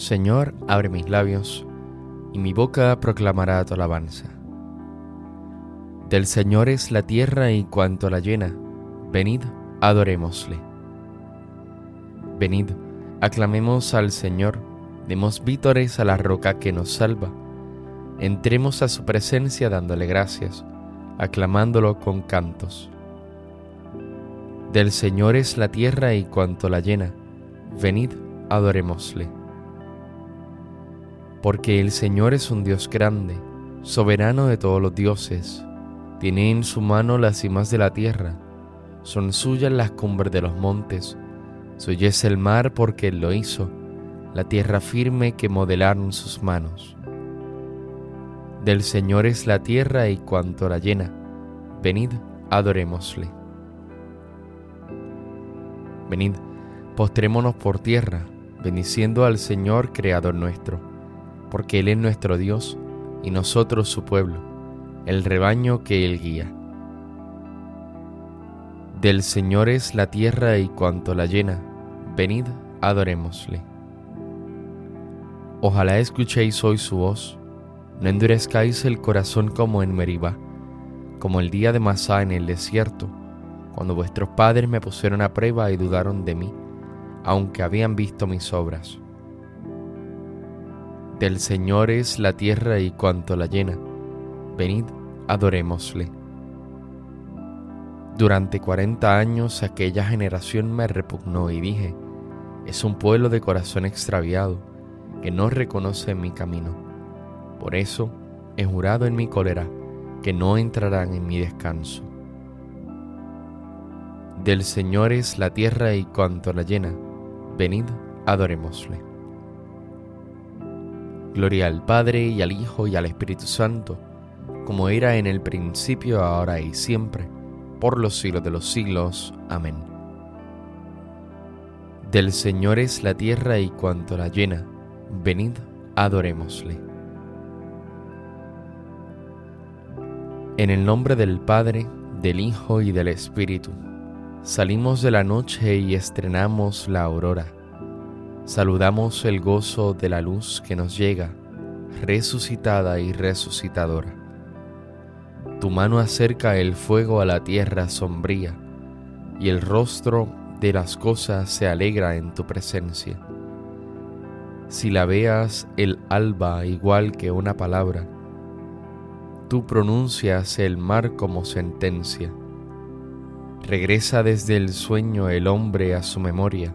Señor, abre mis labios, y mi boca proclamará tu alabanza. Del Señor es la tierra y cuanto la llena, venid, adorémosle. Venid, aclamemos al Señor, demos vítores a la roca que nos salva, entremos a su presencia dándole gracias, aclamándolo con cantos. Del Señor es la tierra y cuanto la llena, venid, adorémosle porque el Señor es un Dios grande, soberano de todos los dioses. Tiene en su mano las cimas de la tierra, son suyas las cumbres de los montes, suyo el mar porque Él lo hizo, la tierra firme que modelaron sus manos. Del Señor es la tierra y cuanto la llena, venid, adorémosle. Venid, postrémonos por tierra, bendiciendo al Señor Creador nuestro porque Él es nuestro Dios y nosotros su pueblo, el rebaño que Él guía. Del Señor es la tierra y cuanto la llena, venid, adorémosle. Ojalá escuchéis hoy su voz, no endurezcáis el corazón como en Meribá, como el día de Masá en el desierto, cuando vuestros padres me pusieron a prueba y dudaron de mí, aunque habían visto mis obras. Del Señor es la tierra y cuanto la llena. Venid, adorémosle. Durante cuarenta años aquella generación me repugnó y dije, es un pueblo de corazón extraviado que no reconoce mi camino. Por eso he jurado en mi cólera que no entrarán en mi descanso. Del Señor es la tierra y cuanto la llena. Venid, adorémosle. Gloria al Padre y al Hijo y al Espíritu Santo, como era en el principio, ahora y siempre, por los siglos de los siglos. Amén. Del Señor es la tierra y cuanto la llena, venid, adorémosle. En el nombre del Padre, del Hijo y del Espíritu, salimos de la noche y estrenamos la aurora saludamos el gozo de la luz que nos llega, resucitada y resucitadora. Tu mano acerca el fuego a la tierra sombría, y el rostro de las cosas se alegra en tu presencia. Si la veas el alba igual que una palabra, tú pronuncias el mar como sentencia. Regresa desde el sueño el hombre a su memoria,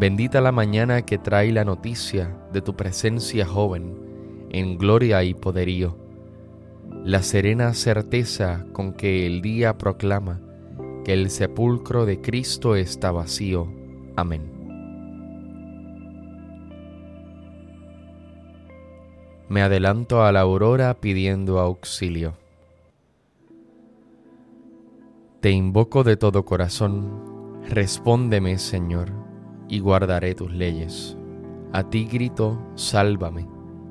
Bendita la mañana que trae la noticia de tu presencia joven, en gloria y poderío. La serena certeza con que el día proclama que el sepulcro de Cristo está vacío. Amén. Me adelanto a la aurora pidiendo auxilio. Te invoco de todo corazón, respóndeme Señor y guardaré tus leyes. A ti grito, sálvame,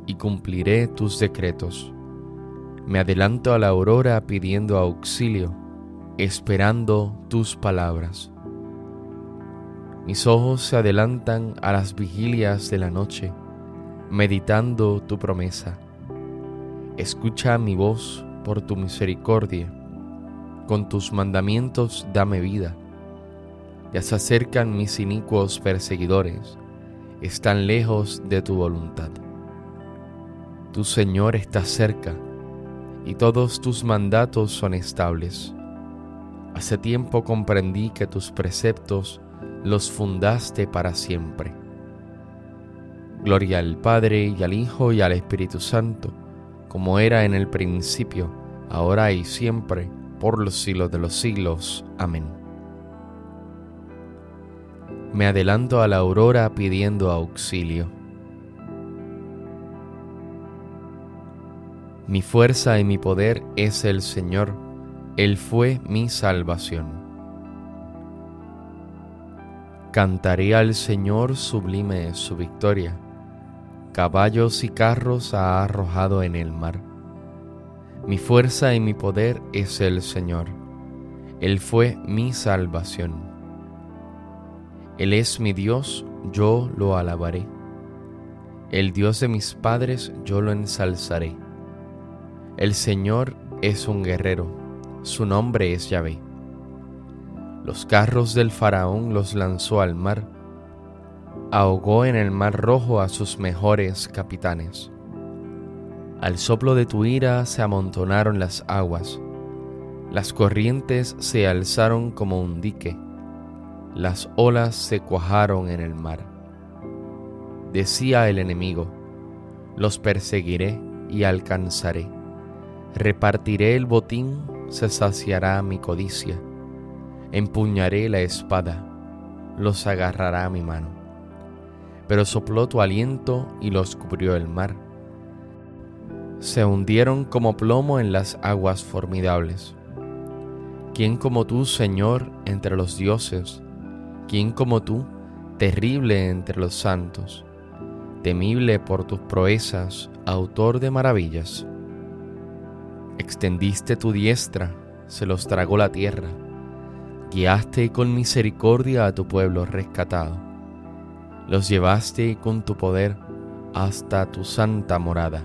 y cumpliré tus decretos. Me adelanto a la aurora pidiendo auxilio, esperando tus palabras. Mis ojos se adelantan a las vigilias de la noche, meditando tu promesa. Escucha mi voz por tu misericordia. Con tus mandamientos dame vida ya se acercan mis inicuos perseguidores, están lejos de tu voluntad. Tu Señor está cerca, y todos tus mandatos son estables. Hace tiempo comprendí que tus preceptos los fundaste para siempre. Gloria al Padre y al Hijo y al Espíritu Santo, como era en el principio, ahora y siempre, por los siglos de los siglos. Amén me adelanto a la aurora pidiendo auxilio. Mi fuerza y mi poder es el Señor, Él fue mi salvación. Cantaré al Señor sublime su victoria, caballos y carros ha arrojado en el mar. Mi fuerza y mi poder es el Señor, Él fue mi salvación. Él es mi Dios, yo lo alabaré. El Dios de mis padres, yo lo ensalzaré el Señor es un guerrero, su nombre es Yahvé. Los carros del faraón los lanzó al mar, ahogó en el mar rojo a sus mejores capitanes. Al soplo de tu ira se amontonaron las aguas, las corrientes se alzaron como un dique, las olas se cuajaron en el mar. Decía el enemigo, los perseguiré y alcanzaré Repartiré el botín, se saciará mi codicia. Empuñaré la espada, los agarrará mi mano. Pero sopló tu aliento y los cubrió el mar. Se hundieron como plomo en las aguas formidables. ¿Quién como tú, Señor, entre los dioses? ¿Quién como tú, terrible entre los santos? Temible por tus proezas, autor de maravillas. Extendiste tu diestra, se los tragó la tierra. Guiaste con misericordia a tu pueblo rescatado. Los llevaste con tu poder hasta tu santa morada.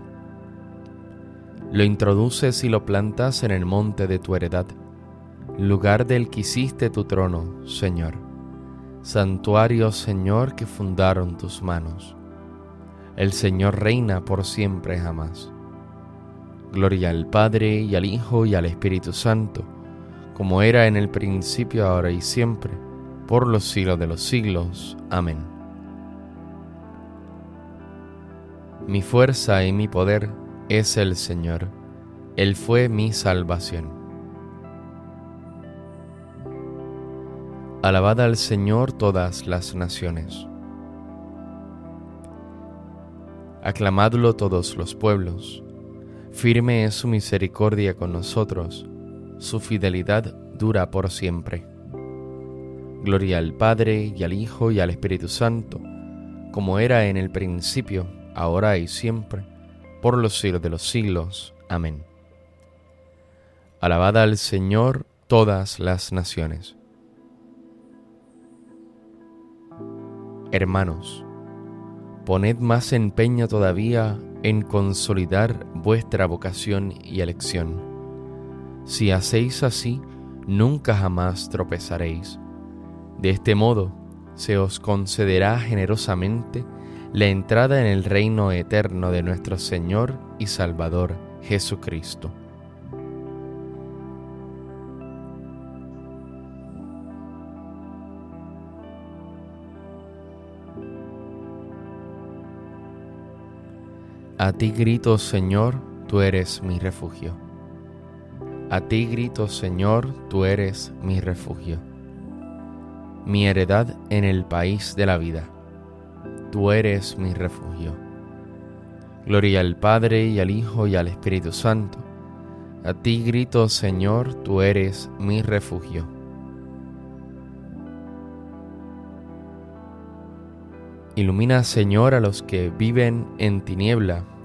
Lo introduces y lo plantas en el monte de tu heredad, lugar del que hiciste tu trono, Señor. Santuario, Señor, que fundaron tus manos. El Señor reina por siempre jamás. Gloria al Padre y al Hijo y al Espíritu Santo, como era en el principio, ahora y siempre, por los siglos de los siglos. Amén. Mi fuerza y mi poder es el Señor, Él fue mi salvación. Alabad al Señor todas las naciones. Aclamadlo todos los pueblos Firme es su misericordia con nosotros, su fidelidad dura por siempre. Gloria al Padre y al Hijo y al Espíritu Santo, como era en el principio, ahora y siempre, por los siglos de los siglos. Amén. Alabad al Señor todas las naciones. Hermanos, poned más empeño todavía en consolidar vuestra vocación y elección. Si hacéis así, nunca jamás tropezaréis. De este modo, se os concederá generosamente la entrada en el reino eterno de nuestro Señor y Salvador Jesucristo. A ti grito, Señor, tú eres mi refugio. A ti grito, Señor, tú eres mi refugio. Mi heredad en el país de la vida. Tú eres mi refugio. Gloria al Padre y al Hijo y al Espíritu Santo. A ti grito, Señor, tú eres mi refugio. Ilumina, Señor, a los que viven en tiniebla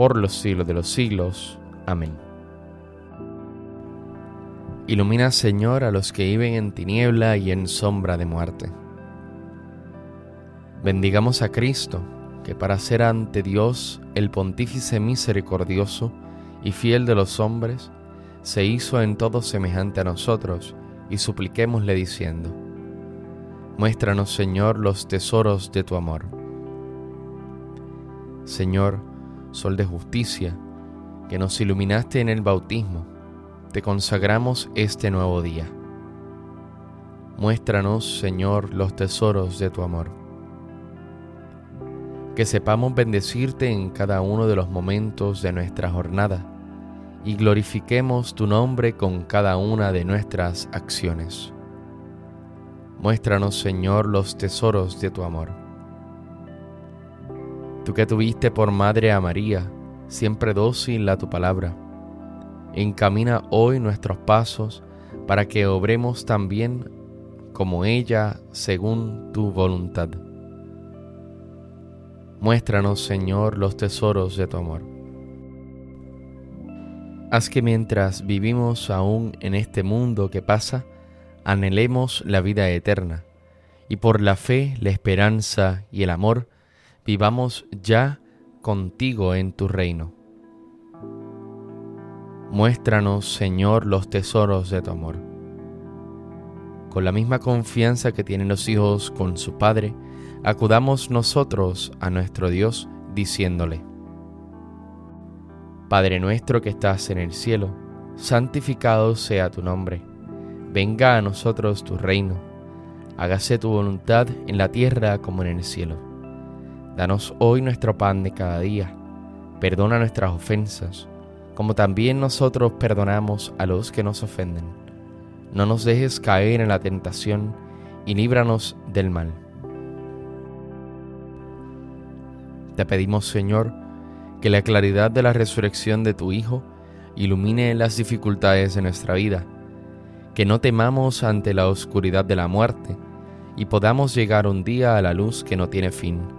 por los siglos de los siglos. Amén. Ilumina, Señor, a los que viven en tiniebla y en sombra de muerte. Bendigamos a Cristo, que para ser ante Dios el pontífice misericordioso y fiel de los hombres, se hizo en todo semejante a nosotros, y supliquémosle diciendo, Muéstranos, Señor, los tesoros de tu amor. Señor, Sol de justicia, que nos iluminaste en el bautismo, te consagramos este nuevo día. Muéstranos, Señor, los tesoros de tu amor. Que sepamos bendecirte en cada uno de los momentos de nuestra jornada y glorifiquemos tu nombre con cada una de nuestras acciones. Muéstranos, Señor, los tesoros de tu amor. Tú que tuviste por madre a María, siempre dócil a tu palabra, Encamina hoy nuestros pasos para que obremos también como ella según tu voluntad. Muéstranos, Señor, los tesoros de tu amor. Haz que mientras vivimos aún en este mundo que pasa, anhelemos la vida eterna, y por la fe, la esperanza y el amor, vivamos ya contigo en tu reino Muéstranos, Señor, los tesoros de tu amor. Con la misma confianza que tienen los hijos con su Padre, acudamos nosotros a nuestro Dios diciéndole, Padre nuestro que estás en el cielo, santificado sea tu nombre, venga a nosotros tu reino, hágase tu voluntad en la tierra como en el cielo. Danos hoy nuestro pan de cada día, perdona nuestras ofensas, como también nosotros perdonamos a los que nos ofenden. No nos dejes caer en la tentación y líbranos del mal. Te pedimos, Señor, que la claridad de la resurrección de tu Hijo ilumine las dificultades de nuestra vida, que no temamos ante la oscuridad de la muerte y podamos llegar un día a la luz que no tiene fin